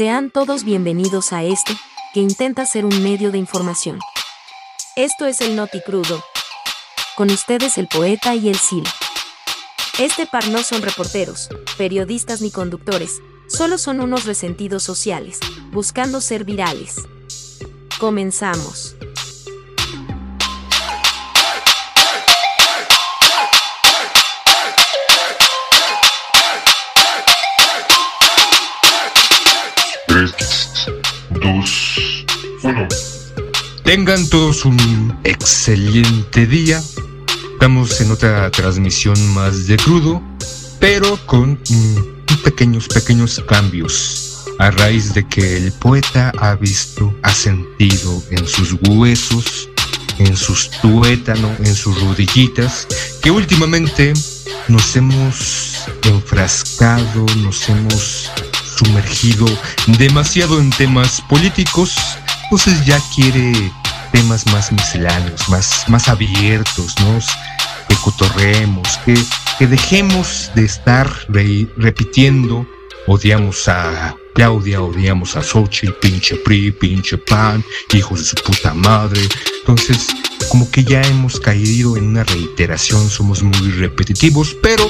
Sean todos bienvenidos a este, que intenta ser un medio de información. Esto es el Noti Crudo. Con ustedes el poeta y el Sil. Este par no son reporteros, periodistas ni conductores, solo son unos resentidos sociales, buscando ser virales. Comenzamos. Dos, uno. Tengan todos un excelente día. Estamos en otra transmisión más de crudo, pero con mm, pequeños, pequeños cambios. A raíz de que el poeta ha visto, ha sentido en sus huesos, en sus tuétanos, en sus rodillitas, que últimamente nos hemos enfrascado, nos hemos sumergido demasiado en temas políticos, entonces ya quiere temas más misceláneos, más, más abiertos, ¿no? Que cotorremos, que, que dejemos de estar repitiendo, odiamos a Claudia, odiamos a Xochitl, pinche PRI, pinche PAN, hijos de su puta madre. Entonces, como que ya hemos caído en una reiteración, somos muy repetitivos, pero,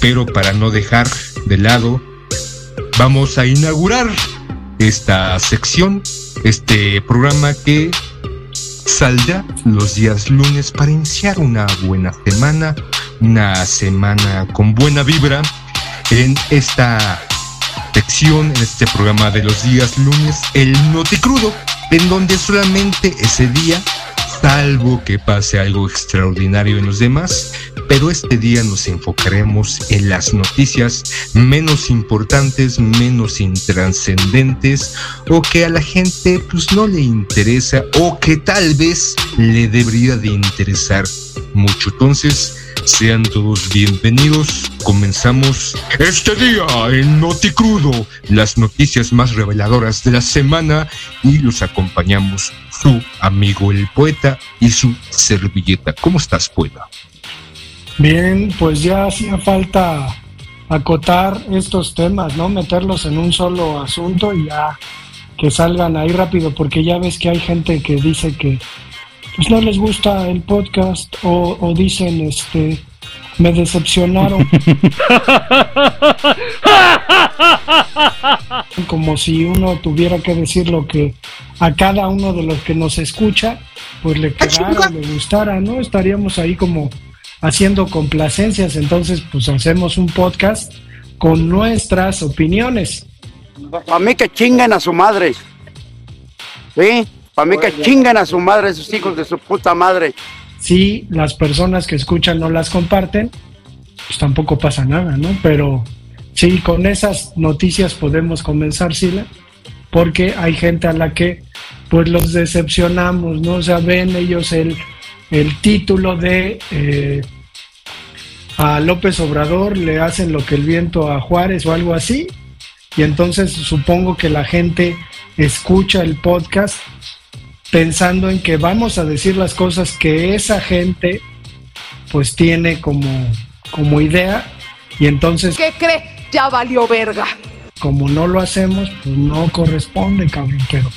pero para no dejar de lado vamos a inaugurar esta sección, este programa que saldrá los días lunes para iniciar una buena semana, una semana con buena vibra en esta sección, en este programa de los días lunes, el Noticrudo, en donde solamente ese día salvo que pase algo extraordinario en los demás, pero este día nos enfocaremos en las noticias menos importantes, menos intranscendentes o que a la gente pues no le interesa o que tal vez le debería de interesar mucho. Entonces, sean todos bienvenidos. Comenzamos este día en Noticrudo, las noticias más reveladoras de la semana y los acompañamos su amigo el poeta y su servilleta. ¿Cómo estás, poeta? Bien, pues ya hacía falta acotar estos temas, ¿no? Meterlos en un solo asunto y ya que salgan ahí rápido, porque ya ves que hay gente que dice que pues no les gusta el podcast o, o dicen este me decepcionaron. Como si uno tuviera que decir lo que a cada uno de los que nos escucha, pues le quedara, le gustara, ¿no? Estaríamos ahí como haciendo complacencias, entonces pues hacemos un podcast con nuestras opiniones. Para mí que chingan a su madre. ¿Sí? Para mí que chingan a su madre, esos hijos de su puta madre si las personas que escuchan no las comparten, pues tampoco pasa nada, ¿no? Pero sí, con esas noticias podemos comenzar, Sila, porque hay gente a la que pues los decepcionamos, ¿no? O sea, ven ellos el, el título de eh, a López Obrador le hacen lo que el viento a Juárez o algo así, y entonces supongo que la gente escucha el podcast pensando en que vamos a decir las cosas que esa gente pues tiene como, como idea y entonces... ¿Qué cree? Ya valió verga. Como no lo hacemos, pues no corresponde, cabrón, pero,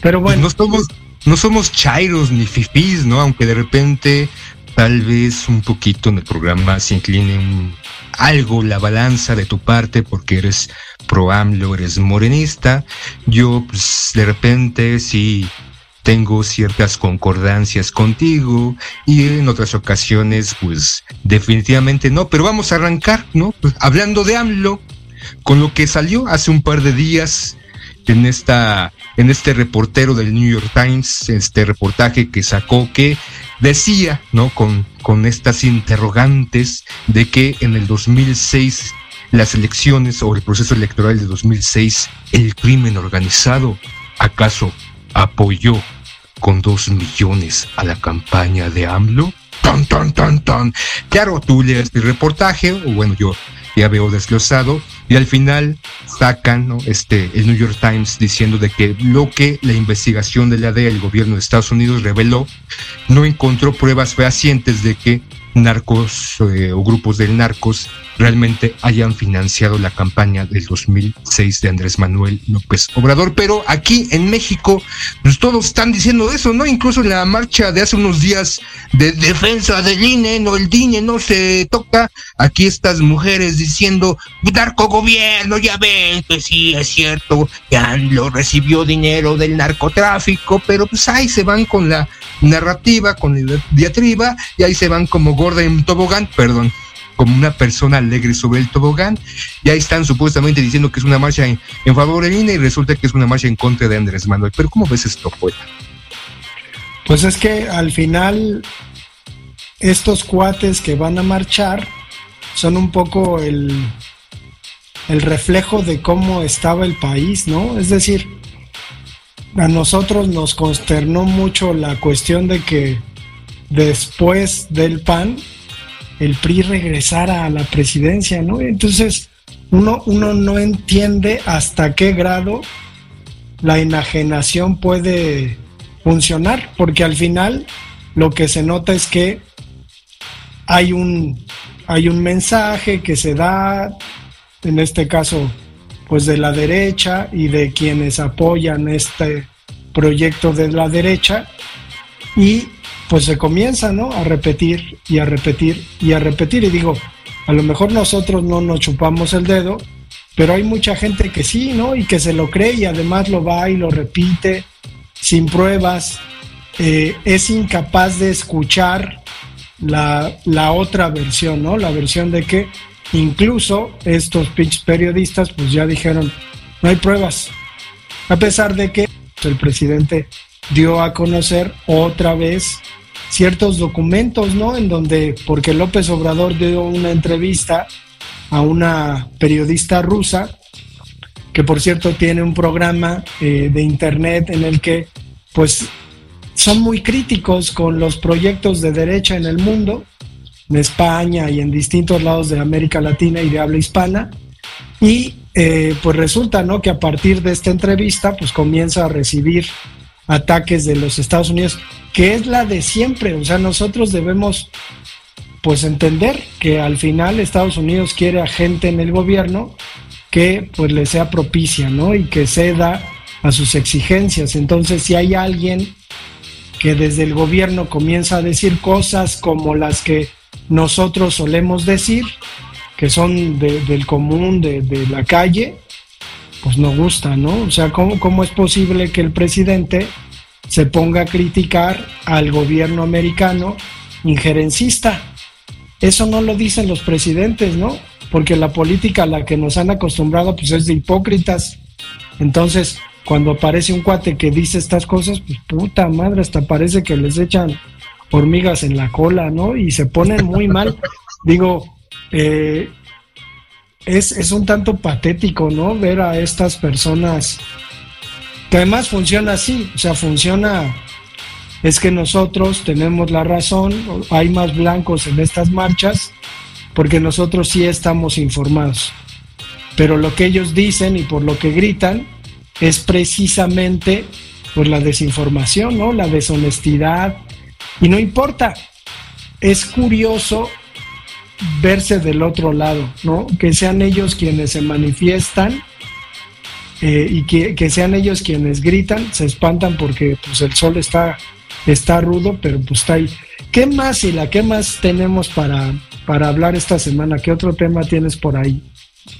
pero bueno. no somos, no somos chairos ni fifís, ¿no? Aunque de repente tal vez un poquito en el programa se incline algo la balanza de tu parte porque eres pro AMLO, eres morenista. Yo, pues, de repente sí tengo ciertas concordancias contigo y en otras ocasiones pues definitivamente no, pero vamos a arrancar, ¿no? Pues, hablando de AMLO, con lo que salió hace un par de días en esta en este reportero del New York Times, este reportaje que sacó que decía, ¿no? Con, con estas interrogantes de que en el 2006 las elecciones o el proceso electoral de 2006 el crimen organizado acaso apoyó con dos millones a la campaña de AMLO. Tan, tan, tan, tan. Claro, tú lees el reportaje, o bueno, yo ya veo desglosado, y al final sacan este, el New York Times diciendo de que lo que la investigación de la DEA, el gobierno de Estados Unidos, reveló, no encontró pruebas fehacientes de que narcos eh, o grupos del narcos realmente hayan financiado la campaña del 2006 de Andrés Manuel López Obrador. Pero aquí en México, pues todos están diciendo eso, ¿no? Incluso en la marcha de hace unos días de defensa del INE, no, el DINE no se toca. Aquí estas mujeres diciendo, narco gobierno, ya ven que sí, es cierto, ya lo recibió dinero del narcotráfico, pero pues ahí se van con la narrativa, con la diatriba, y ahí se van como gorda en tobogán, perdón como una persona alegre sobre el tobogán. Y ahí están supuestamente diciendo que es una marcha en, favor de INE y resulta que es una marcha en contra de Andrés Manuel. Pero ¿cómo ves esto, poeta? Pues es que al final estos cuates que van a marchar son un poco el, el reflejo de cómo estaba el país, ¿no? Es decir, a nosotros nos consternó mucho la cuestión de que después del PAN el PRI regresara a la presidencia, ¿no? Entonces, uno, uno no entiende hasta qué grado la enajenación puede funcionar, porque al final lo que se nota es que hay un, hay un mensaje que se da, en este caso, pues de la derecha y de quienes apoyan este proyecto de la derecha, y pues se comienza, ¿no? A repetir y a repetir y a repetir. Y digo, a lo mejor nosotros no nos chupamos el dedo, pero hay mucha gente que sí, ¿no? Y que se lo cree y además lo va y lo repite sin pruebas. Eh, es incapaz de escuchar la, la, otra versión, ¿no? La versión de que incluso estos pinches periodistas pues ya dijeron, no hay pruebas. A pesar de que el presidente dio a conocer otra vez ciertos documentos, ¿no? En donde, porque López Obrador dio una entrevista a una periodista rusa, que por cierto tiene un programa eh, de internet en el que, pues, son muy críticos con los proyectos de derecha en el mundo, en España y en distintos lados de América Latina y de habla hispana. Y eh, pues resulta, ¿no? Que a partir de esta entrevista, pues comienza a recibir ataques de los Estados Unidos, que es la de siempre. O sea, nosotros debemos pues entender que al final Estados Unidos quiere a gente en el gobierno que pues le sea propicia, ¿no? Y que ceda a sus exigencias. Entonces, si hay alguien que desde el gobierno comienza a decir cosas como las que nosotros solemos decir, que son del común, de, de la calle, pues no gusta, ¿no? O sea, ¿cómo, ¿cómo es posible que el presidente se ponga a criticar al gobierno americano injerencista? Eso no lo dicen los presidentes, ¿no? Porque la política a la que nos han acostumbrado pues es de hipócritas. Entonces, cuando aparece un cuate que dice estas cosas, pues puta madre, hasta parece que les echan hormigas en la cola, ¿no? Y se ponen muy mal. Digo, eh, es, un tanto patético, ¿no? Ver a estas personas que además funciona así, o sea, funciona, es que nosotros tenemos la razón, hay más blancos en estas marchas, porque nosotros sí estamos informados. Pero lo que ellos dicen y por lo que gritan es precisamente por la desinformación, ¿no? La deshonestidad. Y no importa. Es curioso verse del otro lado, ¿no? Que sean ellos quienes se manifiestan eh, y que, sean ellos quienes gritan, se espantan porque pues el sol está, está rudo, pero pues está ahí. ¿Qué más, la ¿Qué más tenemos para, para hablar esta semana? ¿Qué otro tema tienes por ahí?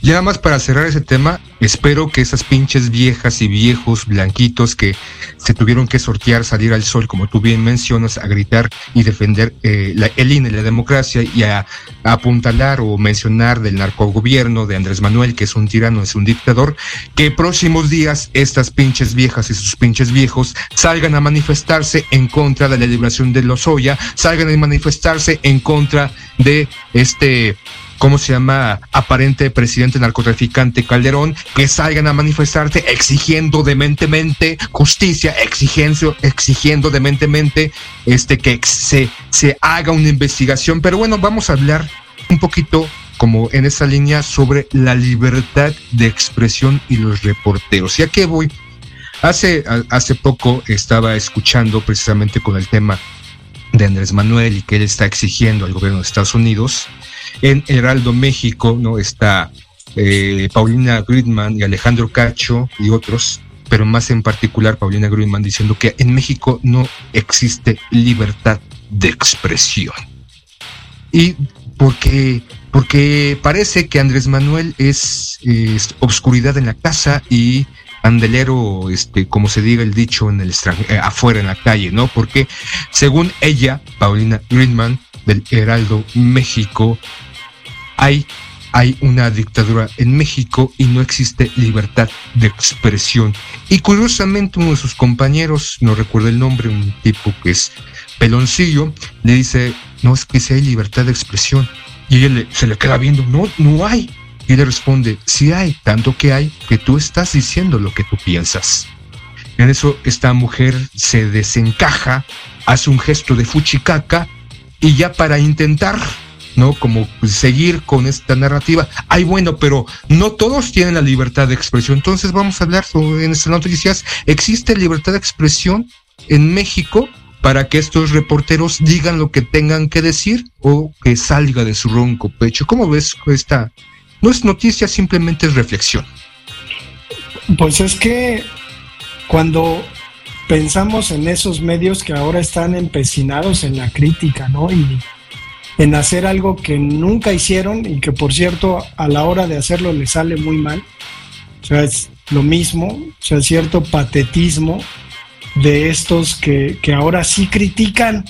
Ya nada más para cerrar ese tema, espero que esas pinches viejas y viejos blanquitos que se tuvieron que sortear, salir al sol, como tú bien mencionas, a gritar y defender eh, el INE, la democracia y a, apuntalar o mencionar del narcogobierno de Andrés Manuel, que es un tirano, es un dictador, que próximos días estas pinches viejas y sus pinches viejos salgan a manifestarse en contra de la liberación de Lozoya, salgan a manifestarse en contra de este ¿cómo se llama? Aparente presidente narcotraficante Calderón, que salgan a manifestarse exigiendo dementemente justicia, exigiendo, exigiendo dementemente este, que se, se haga una investigación. Pero bueno, vamos a hablar un poquito como en esa línea sobre la libertad de expresión y los reporteros. ¿Y a qué voy? Hace, hace poco estaba escuchando precisamente con el tema de Andrés Manuel y que él está exigiendo al gobierno de Estados Unidos. En Heraldo México, ¿no? Está eh, Paulina Gridman y Alejandro Cacho y otros, pero más en particular Paulina Gridman diciendo que en México no existe libertad de expresión. Y porque, porque parece que Andrés Manuel es, obscuridad en la casa y andelero, este, como se diga el dicho en el eh, afuera en la calle, ¿no? Porque según ella, Paulina Greenman, del Heraldo México, hay, hay una dictadura en México y no existe libertad de expresión. Y curiosamente uno de sus compañeros, no recuerdo el nombre, un tipo que es peloncillo, le dice, no es que si hay libertad de expresión. Y él se le queda viendo, no, no hay. Y le responde, si hay, tanto que hay, que tú estás diciendo lo que tú piensas. En eso esta mujer se desencaja, hace un gesto de fuchicaca y ya para intentar, ¿no? Como seguir con esta narrativa, ay bueno, pero no todos tienen la libertad de expresión. Entonces vamos a hablar en estas noticias, ¿existe libertad de expresión en México? para que estos reporteros digan lo que tengan que decir o que salga de su ronco pecho. ¿Cómo ves esta no es noticia, simplemente es reflexión. Pues es que cuando pensamos en esos medios que ahora están empecinados en la crítica, ¿no? Y en hacer algo que nunca hicieron y que por cierto a la hora de hacerlo les sale muy mal. O sea, es lo mismo, o sea, cierto patetismo de estos que, que ahora sí critican.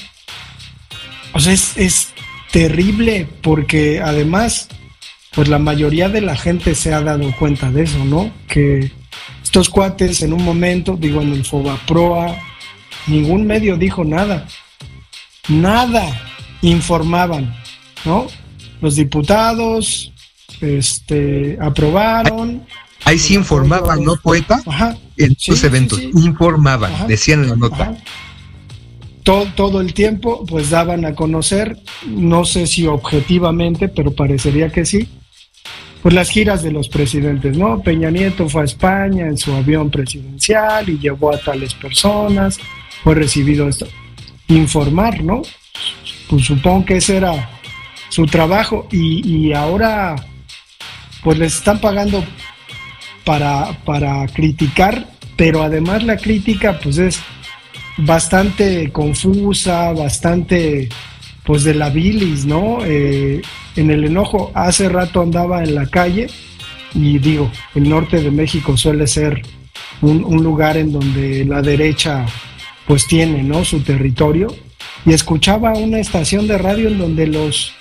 O sea, es, es terrible porque además pues la mayoría de la gente se ha dado cuenta de eso, ¿no? Que estos cuates en un momento, digo, en el Fobaproa, ningún medio dijo nada. Nada informaban, ¿no? Los diputados este, aprobaron. Ahí, sí informaban, ¿no, poeta? Ajá. En estos eventos, informaban, decían en la nota. Todo, todo, el tiempo, pues daban a conocer, no sé si objetivamente, pero parecería que sí, pues las giras de los presidentes, ¿no? Peña Nieto fue a España en su avión presidencial y llevó a tales personas, fue recibido esto. Informar, ¿no? Pues supongo que ese era su trabajo y, ahora pues les están pagando para, para criticar, pero además la crítica pues es bastante confusa, bastante pues de la bilis, ¿no? Eh, en el enojo, hace rato andaba en la calle y digo, el norte de México suele ser un, lugar en donde la derecha pues tiene, ¿no? Su territorio y escuchaba una estación de radio en donde los,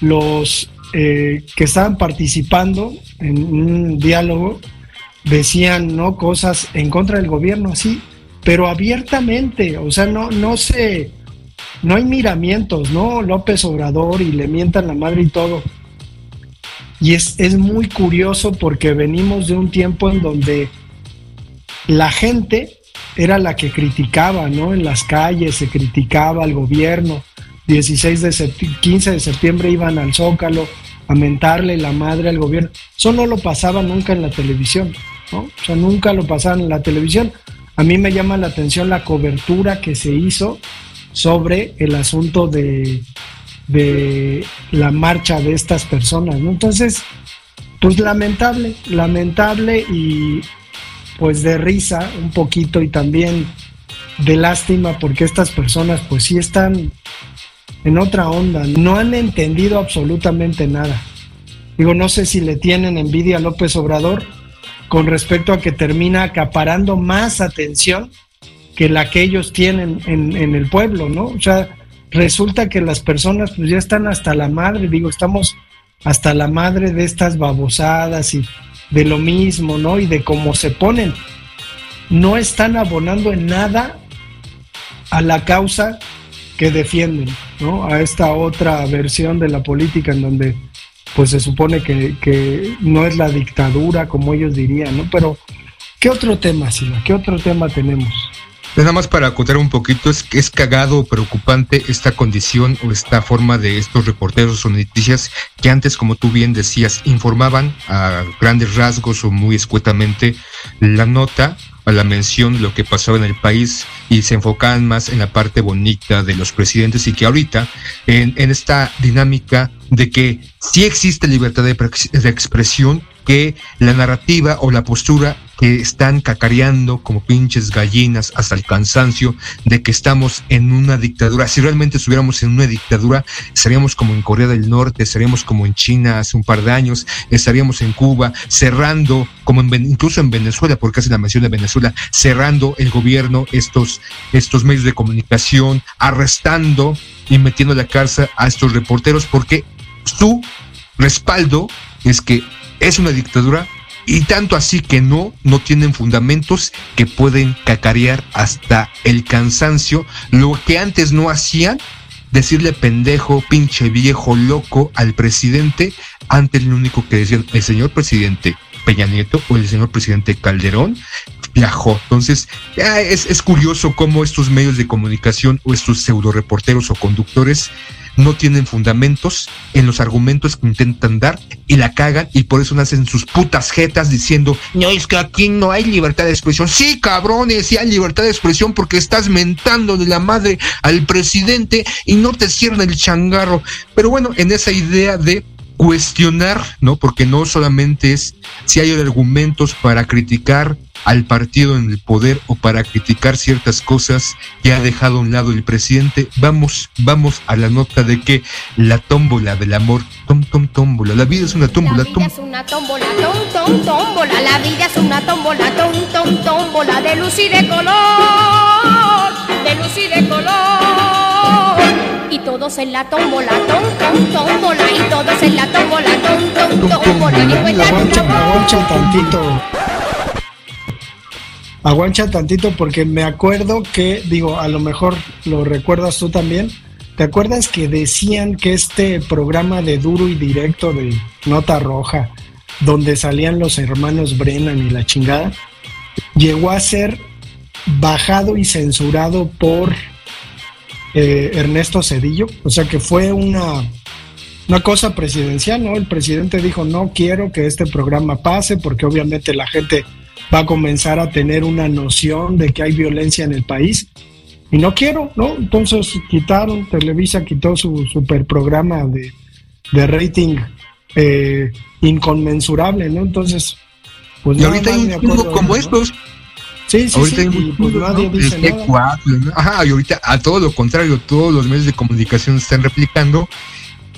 los eh, que estaban participando en un diálogo decían, ¿no? Cosas en contra del gobierno, así, pero abiertamente, o sea, no, no se no hay miramientos, ¿no? López Obrador y le mientan la madre y todo. Y es, es muy curioso porque venimos de un tiempo en donde la gente era la que criticaba, ¿no? En las calles se criticaba al gobierno. 16 de 15 de septiembre iban al Zócalo a mentarle la madre al gobierno. Eso no lo pasaba nunca en la televisión, ¿no? O sea, nunca lo pasaban en la televisión. A mí me llama la atención la cobertura que se hizo sobre el asunto de, de la marcha de estas personas. ¿no? Entonces, pues lamentable, lamentable y pues de risa un poquito y también de lástima porque estas personas pues sí están en otra onda, no han entendido absolutamente nada. Digo, no sé si le tienen envidia a López Obrador con respecto a que termina acaparando más atención que la que ellos tienen en, el pueblo, ¿no? O sea, resulta que las personas pues ya están hasta la madre, digo, estamos hasta la madre de estas babosadas y de lo mismo, ¿no? Y de cómo se ponen. No están abonando en nada a la causa que defienden, ¿no? A esta otra versión de la política en donde pues se supone que, que no es la dictadura como ellos dirían, ¿no? Pero, ¿qué otro tema, Sila? ¿Qué otro tema tenemos? Nada más para acotar un poquito, es, es cagado o preocupante esta condición o esta forma de estos reporteros o noticias que antes, como tú bien decías, informaban a grandes rasgos o muy escuetamente la nota a la mención de lo que pasaba en el país y se enfocaban más en la parte bonita de los presidentes y que ahorita en, en esta dinámica de que sí existe libertad de, de expresión, que la narrativa o la postura que están cacareando como pinches gallinas hasta el cansancio de que estamos en una dictadura. Si realmente estuviéramos en una dictadura, estaríamos como en Corea del Norte, estaríamos como en China hace un par de años, estaríamos en Cuba, cerrando, como en, incluso en Venezuela, porque hace la mención de Venezuela, cerrando el gobierno, estos, estos medios de comunicación, arrestando y metiendo a la cárcel a estos reporteros, porque su respaldo es que es una dictadura y tanto así que no, no tienen fundamentos que pueden cacarear hasta el cansancio, lo que antes no hacían, decirle pendejo, pinche viejo, loco al presidente, antes lo único que decían el señor presidente Peña Nieto o el señor presidente Calderón viajó. Entonces, es, es curioso cómo estos medios de comunicación o estos pseudo reporteros o conductores no tienen fundamentos en los argumentos que intentan dar y la cagan y por eso nacen sus putas jetas diciendo, no, es que aquí no hay libertad de expresión. Sí, cabrones, sí hay libertad de expresión porque estás mentando de la madre al presidente y no te cierran el changarro. Pero bueno, en esa idea de cuestionar, ¿no? Porque no solamente es si hay argumentos para criticar al partido en el poder o para criticar ciertas cosas que ha dejado a un lado el presidente. Vamos, vamos a la nota de que la tómbola del amor, tom, tom, tómbola, la vida es una tómbola, La vida es una tómbola, tom, tom, tómbola, la vida es una tómbola, tom, tom, tómbola, de luz y de color, de luz y de color. Y todos en la tómbola, tom, tom, tómbola, y todos en la tómbola, tom, tom, tómbola. El Aguancha, aguancha tantito. Aguancha tantito porque me acuerdo que, digo, a lo mejor lo recuerdas tú también. ¿Te acuerdas que decían que este programa de duro y directo de Nota Roja, donde salían los hermanos Brennan y la chingada, llegó a ser bajado y censurado por eh, Ernesto Cedillo? O sea que fue una, una cosa presidencial, ¿no? El presidente dijo, no quiero que este programa pase porque obviamente la gente va a comenzar a tener una noción de que hay violencia en el país. Y no quiero, ¿no? Entonces quitaron, Televisa quitó su super programa de, de rating eh, inconmensurable, ¿no? Entonces, pues Y ahorita hay un como ¿no? estos. Sí, sí, ahorita sí, hay un y pues chingo, nadie ¿no? dice El nada. G4, ¿no? Ajá, y ahorita a todo lo contrario, todos los medios de comunicación están replicando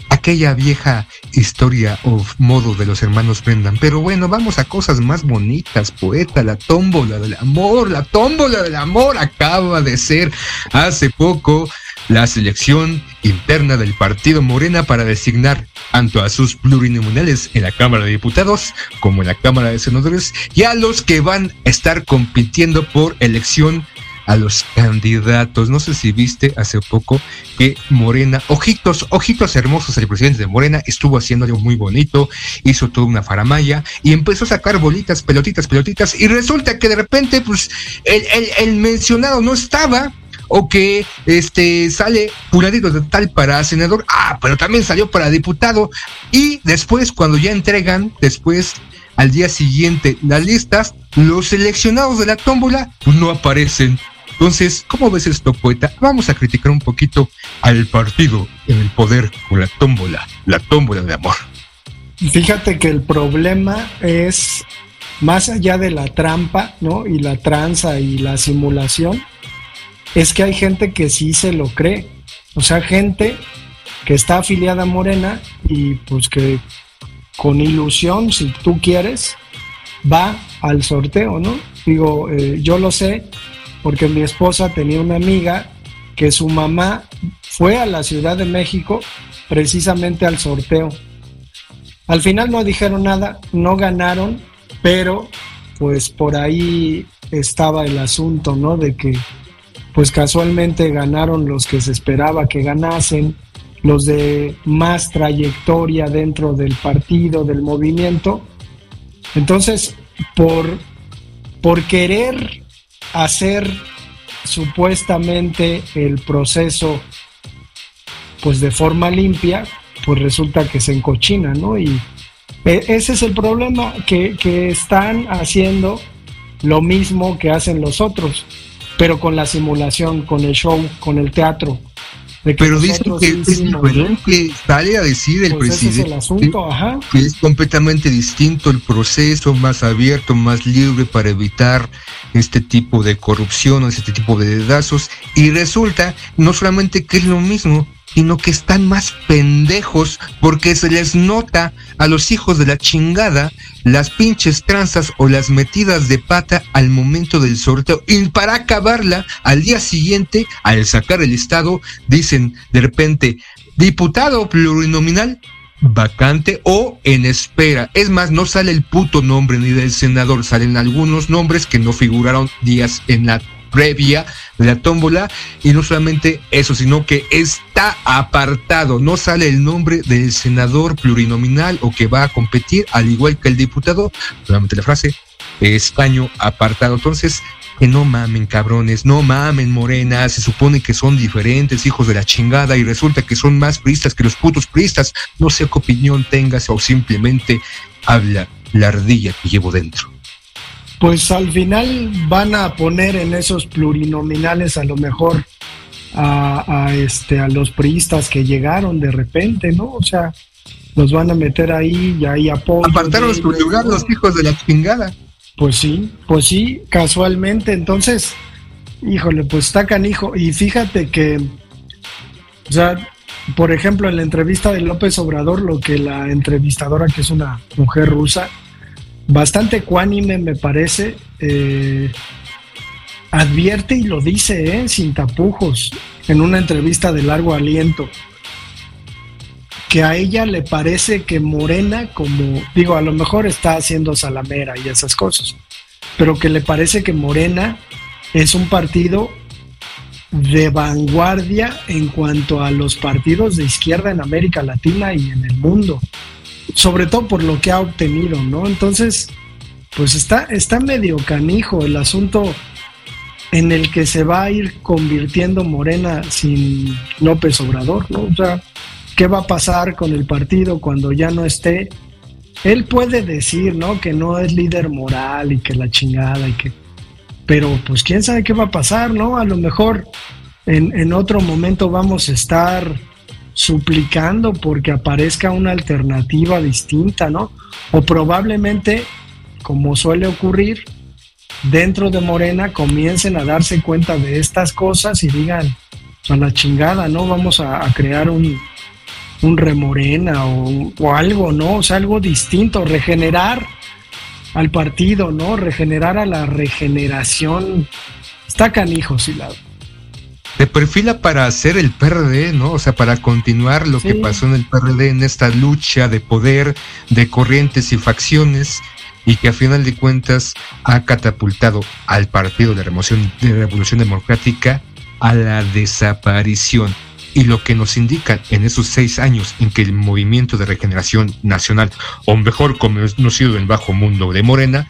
aquella vieja historia o modo de los hermanos Brendan. Pero bueno, vamos a cosas más bonitas, poeta, la tómbola del amor, la tómbola del amor acaba de ser hace poco la selección interna del partido Morena para designar tanto a sus plurinominales en la Cámara de Diputados como en la Cámara de Senadores y a los que van a estar compitiendo por elección a los candidatos. No sé si viste hace poco que Morena, ojitos, ojitos hermosos, el presidente de Morena estuvo haciendo algo muy bonito, hizo toda una faramaya y empezó a sacar bolitas, pelotitas, pelotitas y resulta que de repente pues el, el, el mencionado no estaba o que este sale fulanito de tal para senador, ah, pero también salió para diputado y después cuando ya entregan, después al día siguiente las listas, los seleccionados de la tómbola no aparecen. Entonces, ¿cómo ves esto, poeta? Vamos a criticar un poquito al partido en el poder con la tómbola, la tómbola de amor. Fíjate que el problema es más allá de la trampa, ¿no? Y la tranza y la simulación, es que hay gente que sí se lo cree. O sea, gente que está afiliada a Morena y pues que con ilusión, si tú quieres, va al sorteo, ¿no? Digo, eh, yo lo sé porque mi esposa tenía una amiga que su mamá fue a la Ciudad de México precisamente al sorteo. Al final no dijeron nada, no ganaron, pero pues por ahí estaba el asunto, ¿no? De que pues casualmente ganaron los que se esperaba que ganasen, los de más trayectoria dentro del partido, del movimiento. Entonces, por, por querer hacer supuestamente el proceso pues de forma limpia, pues resulta que se encochina, ¿no? Y e- ese es el problema que, que están haciendo lo mismo que hacen los otros, pero con la simulación, con el show, con el teatro. pero dicen que es diferente, sale a decir el pues presidente es que es completamente distinto el proceso, más abierto, más libre para evitar este tipo de corrupción, este tipo de dedazos, y resulta no solamente que es lo mismo, sino que están más pendejos porque se les nota a los hijos de la chingada las pinches tranzas o las metidas de pata al momento del sorteo. Y para acabarla, al día siguiente, al sacar el estado, dicen de repente, diputado plurinominal vacante o en espera. Es más, no sale el puto nombre ni del senador, salen algunos nombres que no figuraron días en la previa de la tómbola. Y no solamente eso, sino que está apartado, no sale el nombre del senador plurinominal o que va a competir, al igual que el diputado, solamente la frase, escaño apartado. Entonces, que no mamen cabrones, no mamen morena, se supone que son diferentes hijos de la chingada y resulta que son más pristas que los putos pristas, no sé qué opinión tengas o simplemente habla la ardilla que llevo dentro. Pues al final van a poner en esos plurinominales a lo mejor a, este a los priistas que llegaron de repente, ¿no? O sea, los van a meter ahí y ahí apoyo. Apartaron su lugar los hijos de la chingada. Pues sí, pues sí, casualmente. Entonces, híjole, pues está canijo. Y fíjate que, o sea, por ejemplo, en la entrevista de López Obrador, lo que la entrevistadora, que es una mujer rusa, bastante cuánime me parece, eh, advierte y lo dice, eh, sin tapujos, en una entrevista de largo aliento, que a ella le parece que Morena, como digo, a lo mejor está haciendo salamera y esas cosas, pero que le parece que Morena es un partido de vanguardia en cuanto a los partidos de izquierda en América Latina y en el mundo sobre todo por lo que ha obtenido, ¿no? Entonces, pues está, está medio canijo el asunto en el que se va a ir convirtiendo Morena sin López Obrador, ¿no? O sea, ¿qué va a pasar con el partido cuando ya no esté? Él puede decir, ¿no? Que no es líder moral y que la chingada y que... Pero pues quién sabe qué va a pasar, ¿no? A lo mejor en, en otro momento vamos a estar suplicando porque aparezca una alternativa distinta, ¿no? O probablemente, como suele ocurrir, dentro de Morena comiencen a darse cuenta de estas cosas y digan, a la chingada, ¿no? Vamos a, crear un, un remorena o, o, algo, ¿no? O sea, algo distinto, regenerar al partido, ¿no? Regenerar a la regeneración. Está canijo, sí, la se perfila para hacer el PRD, ¿no? O sea, para continuar lo que pasó en el PRD en esta lucha de poder, de corrientes y facciones, y que a final de cuentas ha catapultado al Partido de Remoción de Revolución Democrática a la desaparición. Y lo que nos indica en esos seis años en que el Movimiento de Regeneración Nacional, o mejor conocido en el bajo mundo de Morena,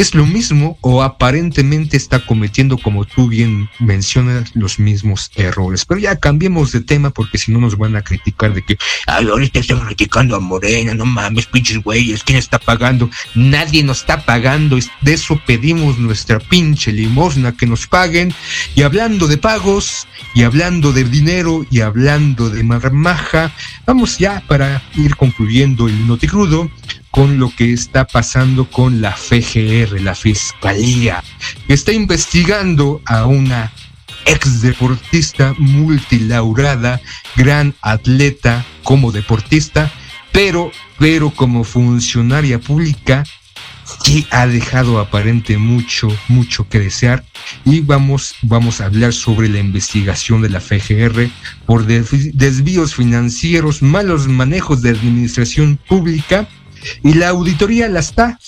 es lo mismo o aparentemente está cometiendo, como tú bien mencionas, los mismos errores. Pero ya cambiemos de tema porque si no nos van a criticar de que, ay, ahorita están criticando a Morena, no mames, pinches güeyes, ¿quién está pagando? Nadie nos está pagando, de eso pedimos nuestra pinche limosna, que nos paguen. Y hablando de pagos, y hablando de dinero, y hablando de marmaja, vamos ya para ir concluyendo el noticrudo con lo que está pasando con la FGR, la Fiscalía, que está investigando a una ex deportista multilaurada, gran atleta como deportista, pero, pero como funcionaria pública que ha dejado aparente mucho, mucho que desear. Y vamos, vamos a hablar sobre la investigación de la FGR por desvíos financieros, malos manejos de administración pública y la auditoría la está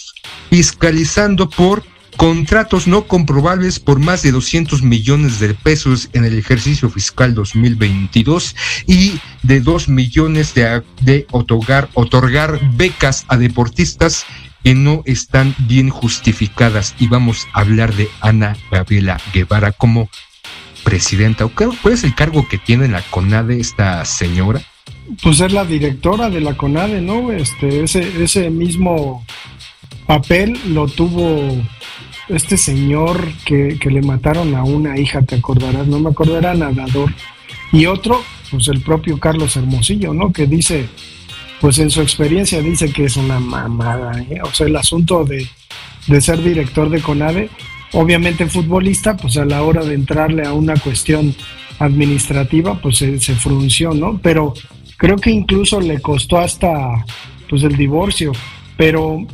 fiscalizando por contratos no comprobables por más de 200 millones de pesos en el ejercicio fiscal 2022 y de 2 millones de, de otorgar, otorgar becas a deportistas que no están bien justificadas. Y vamos a hablar de Ana Gabriela Guevara como presidenta. ¿Cuál es el cargo que tiene en la CONADE esta señora? Pues es la directora de la CONADE, ¿no? Este, ese, ese mismo papel lo tuvo este señor que, que le mataron a una hija, te acordarás, no me acuerdo, era nadador. Y otro, pues el propio Carlos Hermosillo, ¿no? Que dice, pues en su experiencia dice que es una mamada, ¿eh? o sea, el asunto de, de ser director de CONADE, obviamente futbolista, pues a la hora de entrarle a una cuestión administrativa, pues se, se frunció, ¿no? Pero creo que incluso le costó hasta, pues el divorcio, pero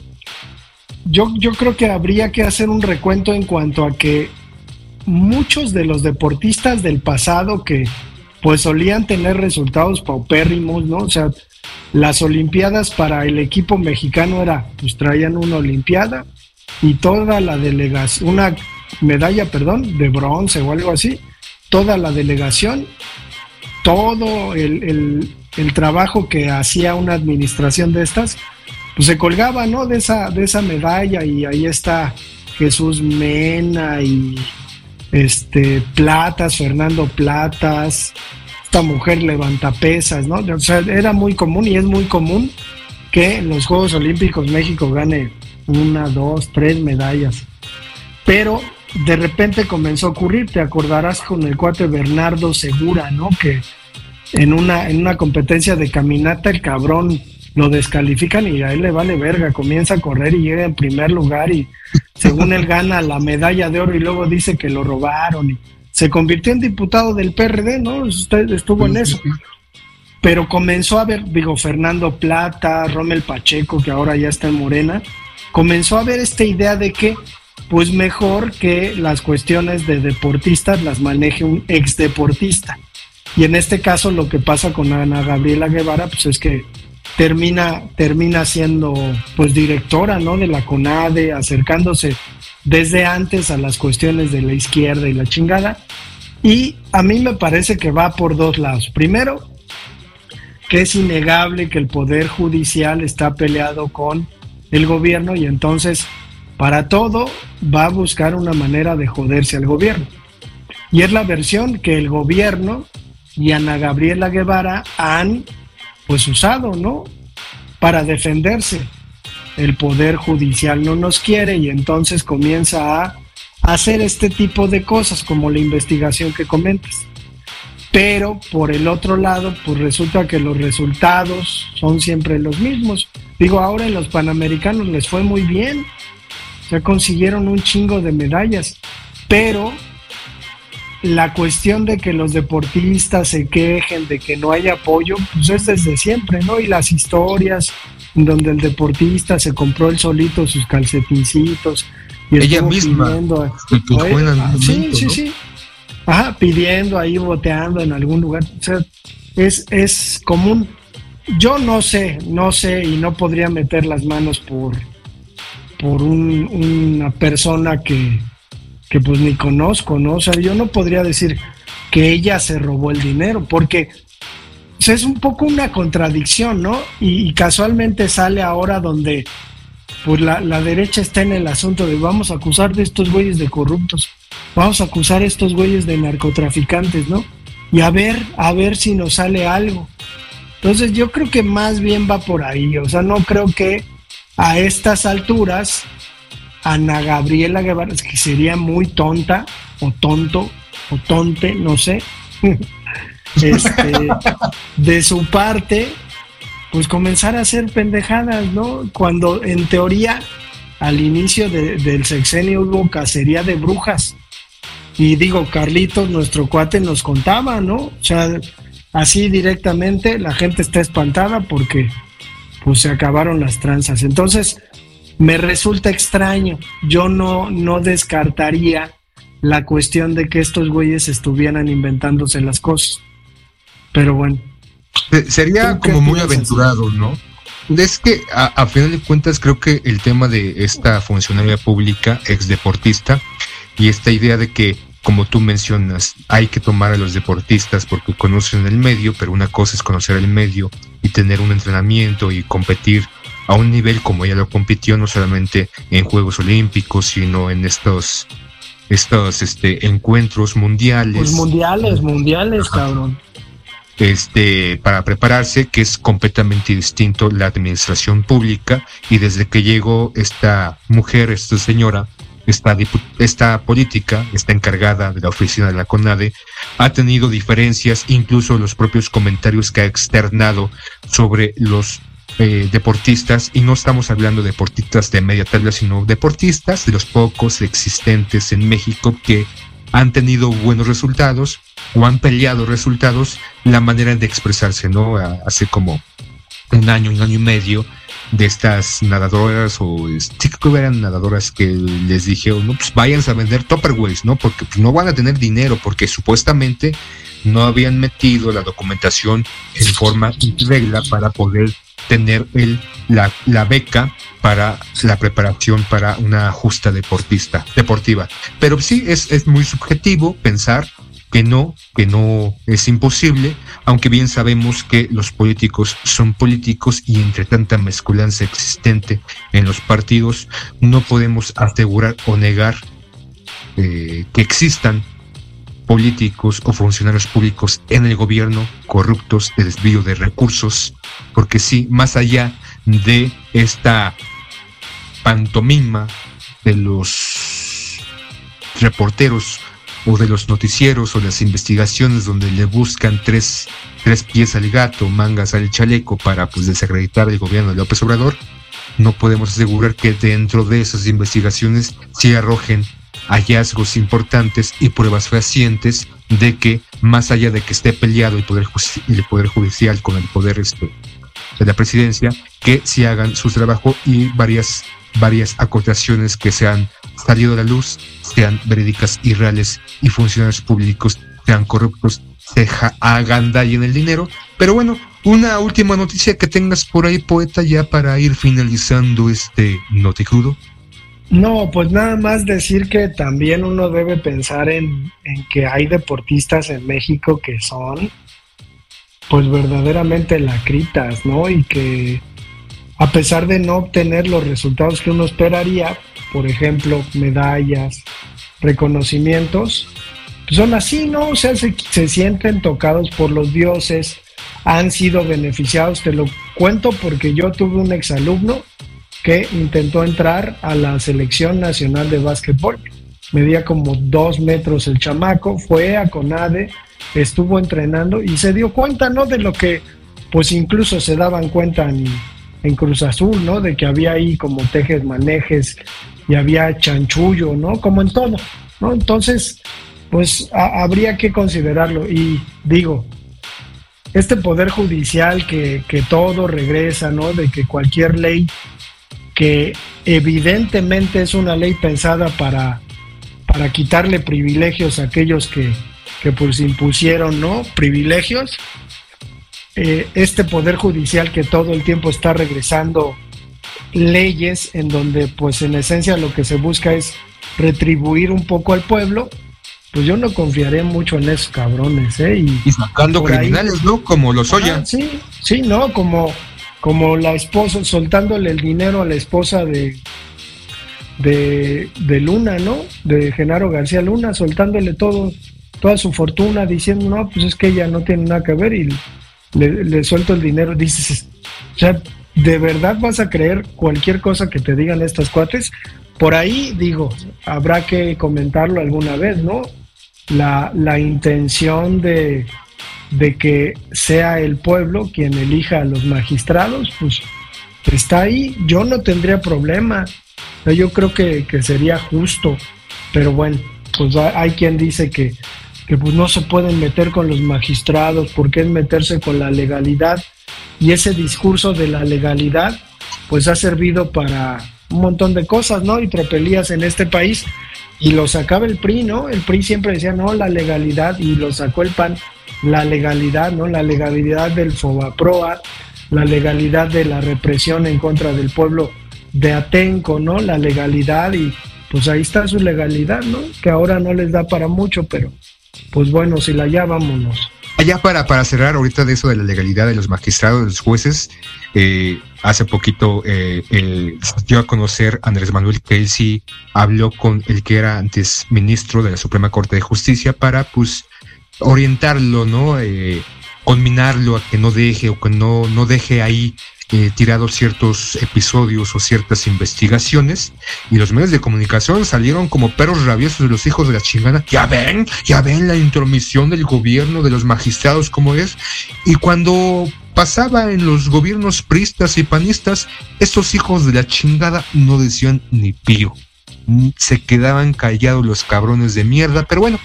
yo, yo creo que habría que hacer un recuento en cuanto a que muchos de los deportistas del pasado que pues solían tener resultados paupérrimos, ¿no? O sea, las Olimpiadas para el equipo mexicano era, pues traían una Olimpiada y toda la delegación, una medalla, perdón, de bronce o algo así, toda la delegación, todo el, el, el trabajo que hacía una administración de estas, pues se colgaba, ¿no? De esa, de esa medalla y ahí está Jesús Mena y este Platas, Fernando Platas, esta mujer levanta pesas, ¿no? O sea, era muy común y es muy común que en los Juegos Olímpicos México gane una, dos, tres medallas. Pero de repente comenzó a ocurrir, te acordarás con el cuate Bernardo Segura, ¿no? Que en una, en una competencia de caminata el cabrón lo descalifican y a él le vale verga, comienza a correr y llega en primer lugar y según él gana la medalla de oro y luego dice que lo robaron y se convirtió en diputado del PRD, ¿no? Usted estuvo en eso. Pero comenzó a ver, digo, Fernando Plata, Rommel Pacheco, que ahora ya está en Morena, comenzó a ver esta idea de que, pues mejor que las cuestiones de deportistas las maneje un ex deportista. Y en este caso lo que pasa con Ana Gabriela Guevara, pues es que termina, termina siendo pues directora ¿no? de la CONADE, acercándose desde antes a las cuestiones de la izquierda y la chingada. Y a mí me parece que va por dos lados. Primero, que es innegable que el Poder Judicial está peleado con el gobierno y entonces para todo va a buscar una manera de joderse al gobierno. Y es la versión que el gobierno y Ana Gabriela Guevara han pues usado, ¿no? Para defenderse. El poder judicial no nos quiere y entonces comienza a hacer este tipo de cosas como la investigación que comentas. Pero por el otro lado, pues resulta que los resultados son siempre los mismos. Digo, ahora en los Panamericanos les fue muy bien. Se consiguieron un chingo de medallas. Pero la cuestión de que los deportistas se quejen de que no hay apoyo, pues es desde siempre, ¿no? Y las historias donde el deportista se compró el solito sus calcetincitos y ella misma pidiendo, ah, sí, sí, sí. Ajá, pidiendo ahí, boteando en algún lugar. O sea, es, es común. Yo no sé, no sé y no podría meter las manos por, por un, una persona que, que pues ni conozco, ¿no? O sea, yo no podría decir que ella se robó el dinero, porque es un poco una contradicción, ¿no? Y, casualmente sale ahora donde pues la, la, derecha está en el asunto de vamos a acusar de estos güeyes de corruptos, vamos a acusar a estos güeyes de narcotraficantes, ¿no? Y a ver, a ver si nos sale algo. Entonces yo creo que más bien va por ahí, o sea, no creo que a estas alturas Ana Gabriela Guevara, que sería muy tonta o tonto o tonte, no sé, este, de su parte, pues comenzar a hacer pendejadas, ¿no? Cuando en teoría al inicio del sexenio hubo cacería de brujas. Y digo, Carlitos, nuestro cuate, nos contaba, ¿no? O sea, así directamente la gente está espantada porque pues se acabaron las tranzas. Entonces, me resulta extraño. Yo no, no descartaría la cuestión de que estos güeyes estuvieran inventándose las cosas. Pero bueno. Sería como muy aventurado, ¿no? Es que a, final de cuentas creo que el tema de esta funcionaria pública, ex deportista, y esta idea de que, como tú mencionas, hay que tomar a los deportistas porque conocen el medio, pero una cosa es conocer el medio y tener un entrenamiento y competir a un nivel como ella lo compitió no solamente en Juegos Olímpicos, sino en estos estos este encuentros mundiales. Pues mundiales, mundiales, cabrón. Este, para prepararse, que es completamente distinto la administración pública, y desde que llegó esta mujer, esta señora, esta, esta política, esta encargada de la oficina de la CONADE, ha tenido diferencias, incluso los propios comentarios que ha externado sobre los eh, deportistas, y no estamos hablando de deportistas de media tabla, sino deportistas de los pocos existentes en México que han tenido buenos resultados o han peleado resultados, la manera de expresarse, ¿no? Hace como un año, un año y medio, de estas nadadoras o sí que eran nadadoras que les dije, no, pues váyanse a vender Tupperwares, ¿no? Porque pues, no van a tener dinero, porque supuestamente no habían metido la documentación en forma regla para poder tener el, la, la, beca para la preparación para una justa deportista, deportiva. Pero sí es, muy subjetivo pensar que no, que no es imposible, aunque bien sabemos que los políticos son políticos y entre tanta mezculancia existente en los partidos, no podemos asegurar o negar eh, que existan políticos o funcionarios públicos en el gobierno corruptos de desvío de recursos, porque sí, más allá de esta pantomima de los reporteros o de los noticieros o las investigaciones donde le buscan tres, tres pies al gato, mangas al chaleco para pues desacreditar el gobierno de López Obrador, no podemos asegurar que dentro de esas investigaciones se arrojen hallazgos importantes y pruebas fehacientes de que más allá de que esté peleado el poder, el poder judicial con el poder este, de la presidencia, que se hagan su trabajo y varias varias acotaciones que se han salido a la luz sean verídicas y reales y funcionarios públicos sean corruptos, se en el dinero. Pero bueno, una última noticia que tengas por ahí, poeta, ya para ir finalizando este noticrudo. No, pues nada más decir que también uno debe pensar en, en que hay deportistas en México que son pues verdaderamente lacritas, ¿no? Y que a pesar de no obtener los resultados que uno esperaría, por ejemplo, medallas, reconocimientos, pues son así, ¿no? O sea, se, sienten tocados por los dioses, han sido beneficiados, te lo cuento porque yo tuve un exalumno que intentó entrar a la selección nacional de básquetbol. Medía como dos metros el chamaco, fue a CONADE, estuvo entrenando y se dio cuenta, ¿no? De lo que pues incluso se daban cuenta en, Cruz Azul, ¿no? De que había ahí como tejes manejes y había chanchullo, ¿no? Como en todo, ¿no? Entonces, pues habría que considerarlo. Y digo, este poder judicial que, que todo regresa, ¿no? De que cualquier ley que evidentemente es una ley pensada para, para quitarle privilegios a aquellos que, que pues impusieron, ¿no? Privilegios, eh, este poder judicial que todo el tiempo está regresando leyes en donde pues en esencia lo que se busca es retribuir un poco al pueblo, pues yo no confiaré mucho en esos cabrones, ¿eh? Y, sacando criminales, ¿no? Como los Oya. sí, sí, ¿no? Como, como la esposa, soltándole el dinero a la esposa de, de, de Luna, ¿no? De Genaro García Luna, soltándole todo, toda su fortuna, diciendo, no, pues es que ella no tiene nada que ver y le, suelto el dinero, dices, o sea, ¿de verdad vas a creer cualquier cosa que te digan estas cuates? Por ahí, digo, habrá que comentarlo alguna vez, ¿no? La, la intención de, de que sea el pueblo quien elija a los magistrados, pues está ahí. Yo no tendría problema. Yo creo que, que sería justo. Pero bueno, pues hay quien dice que que pues no se pueden meter con los magistrados porque es meterse con la legalidad y ese discurso de la legalidad pues ha servido para un montón de cosas, ¿no? Y tropelías en este país y lo sacaba el PRI, ¿no? El PRI siempre decía, no, la legalidad y lo sacó el PAN, la legalidad, ¿no? La legalidad del FOBAPROA, la legalidad de la represión en contra del pueblo de Atenco, ¿no? La legalidad y pues ahí está su legalidad, ¿no? Que ahora no les da para mucho, pero pues bueno, si la ya vámonos. Allá para, para cerrar ahorita de eso de la legalidad de los magistrados, de los jueces, eh, hace poquito eh, dio a conocer Andrés Manuel sí habló con el que era antes ministro de la Suprema Corte de Justicia para pues orientarlo, ¿no? Eh, conminarlo a que no deje o que no, no deje ahí eh, tirado ciertos episodios o ciertas investigaciones y los medios de comunicación salieron como perros rabiosos de los hijos de la chingada. Ya ven, ya ven la intromisión del gobierno, de los magistrados como es. Y cuando pasaba en los gobiernos pristas y panistas, estos hijos de la chingada no decían ni pío. Se quedaban callados los cabrones de mierda, pero bueno,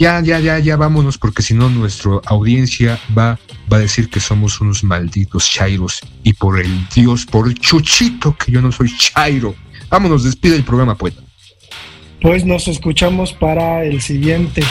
ya, ya, ya, ya vámonos, porque si no nuestra audiencia va, va a decir que somos unos malditos chairos. Y por el Dios, por el chuchito, que yo no soy chairo. Vámonos, despide el programa, poeta. Pues nos escuchamos para el siguiente.